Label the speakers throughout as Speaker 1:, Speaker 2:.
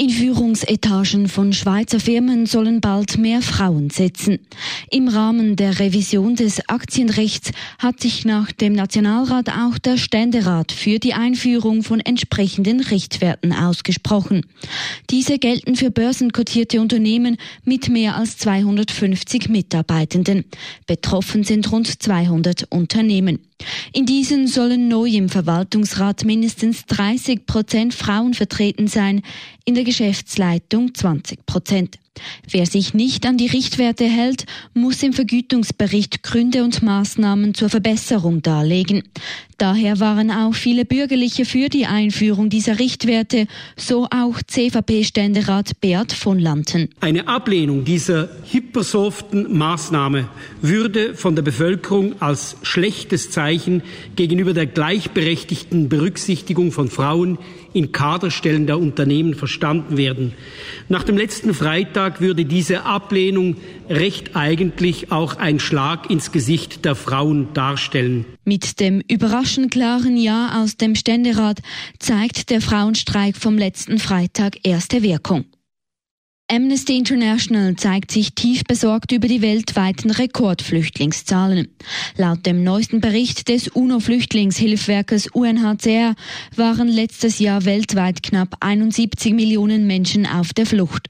Speaker 1: In Führungsetagen von Schweizer Firmen sollen bald mehr Frauen sitzen. Im Rahmen der Revision des Aktienrechts hat sich nach dem Nationalrat auch der Ständerat für die Einführung von entsprechenden Richtwerten ausgesprochen. Diese gelten für börsenkotierte Unternehmen mit mehr als 250 Mitarbeitenden. Betroffen sind rund 200 Unternehmen. In diesen sollen neu im Verwaltungsrat mindestens 30 Prozent Frauen vertreten sein, in der Geschäftsleitung 20 Prozent. Wer sich nicht an die Richtwerte hält, muss im Vergütungsbericht Gründe und Maßnahmen zur Verbesserung darlegen. Daher waren auch viele Bürgerliche für die Einführung dieser Richtwerte, so auch CVP-Ständerat Beat von Lanten.
Speaker 2: Eine Ablehnung dieser hypersoften Maßnahme würde von der Bevölkerung als schlechtes Zeichen gegenüber der gleichberechtigten Berücksichtigung von Frauen in Kaderstellen der Unternehmen verstanden werden. Nach dem letzten Freitag würde diese Ablehnung recht eigentlich auch ein Schlag ins Gesicht der Frauen darstellen.
Speaker 1: Mit dem überraschend klaren Ja aus dem Ständerat zeigt der Frauenstreik vom letzten Freitag erste Wirkung. Amnesty International zeigt sich tief besorgt über die weltweiten Rekordflüchtlingszahlen. Laut dem neuesten Bericht des UNO-Flüchtlingshilfswerkes UNHCR waren letztes Jahr weltweit knapp 71 Millionen Menschen auf der Flucht.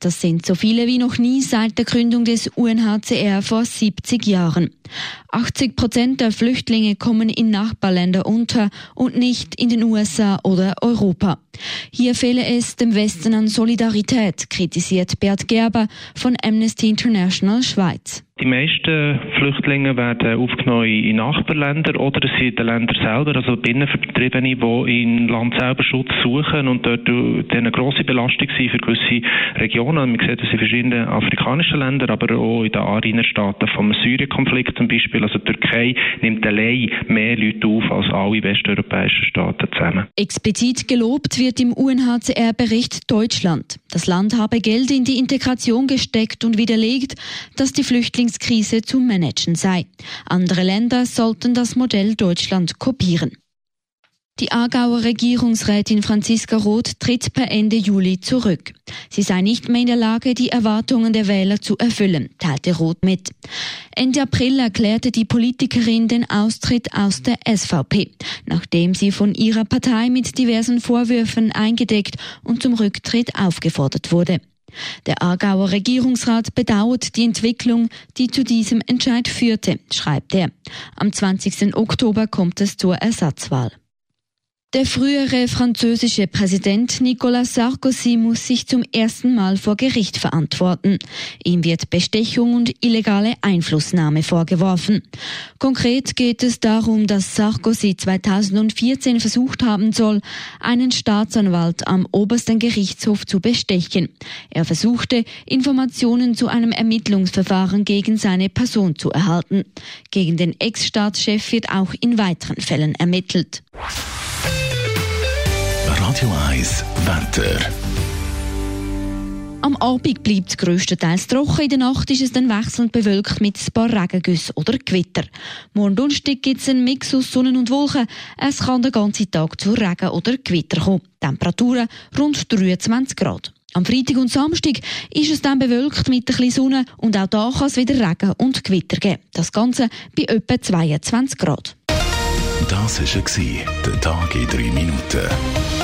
Speaker 1: Das sind so viele wie noch nie seit der Gründung des UNHCR vor 70 Jahren. 80 Prozent der Flüchtlinge kommen in Nachbarländer unter und nicht in den USA oder Europa. Hier fehle es dem Westen an Solidarität, kritisiert Bert Gerber von Amnesty International Schweiz.
Speaker 3: Die meisten Flüchtlinge werden aufgenommen in Nachbarländer oder es sind die Länder selber, also Binnenvertriebene, die im Land selber Schutz suchen und dort eine grosse Belastung sind für gewisse Regionen. Man sieht das in verschiedenen afrikanischen Ländern, aber auch in den Anrainerstaaten vom Syrien-Konflikt zum Beispiel. Also die Türkei nimmt allein mehr Leute auf als alle westeuropäischen Staaten zusammen.
Speaker 1: Explizit gelobt wird im UNHCR-Bericht Deutschland. Das Land habe Geld in die Integration gesteckt und widerlegt, dass die Flüchtlingskrise zu managen sei. Andere Länder sollten das Modell Deutschland kopieren. Die Aargauer Regierungsrätin Franziska Roth tritt per Ende Juli zurück. Sie sei nicht mehr in der Lage, die Erwartungen der Wähler zu erfüllen, teilte Roth mit. Ende April erklärte die Politikerin den Austritt aus der SVP, nachdem sie von ihrer Partei mit diversen Vorwürfen eingedeckt und zum Rücktritt aufgefordert wurde. Der Aargauer Regierungsrat bedauert die Entwicklung, die zu diesem Entscheid führte, schreibt er. Am 20. Oktober kommt es zur Ersatzwahl. Der frühere französische Präsident Nicolas Sarkozy muss sich zum ersten Mal vor Gericht verantworten. Ihm wird Bestechung und illegale Einflussnahme vorgeworfen. Konkret geht es darum, dass Sarkozy 2014 versucht haben soll, einen Staatsanwalt am obersten Gerichtshof zu bestechen. Er versuchte, Informationen zu einem Ermittlungsverfahren gegen seine Person zu erhalten. Gegen den Ex-Staatschef wird auch in weiteren Fällen ermittelt.
Speaker 4: Radio 1 Wetter.
Speaker 1: Am Abend bleibt es grösstenteils trocken. In der Nacht ist es dann wechselnd bewölkt mit ein paar Regengüssen oder Gewitter. Morgen Donnerstag gibt es einen Mix aus Sonne und Wolken. Es kann den ganzen Tag zu Regen oder Gewitter kommen. Temperaturen rund 23 Grad. Am Freitag und Samstag ist es dann bewölkt mit ein bisschen Sonne und auch da kann es wieder Regen und Gewitter geben. Das Ganze bei etwa 22 Grad.
Speaker 4: Das war der Tag in 3 Minuten.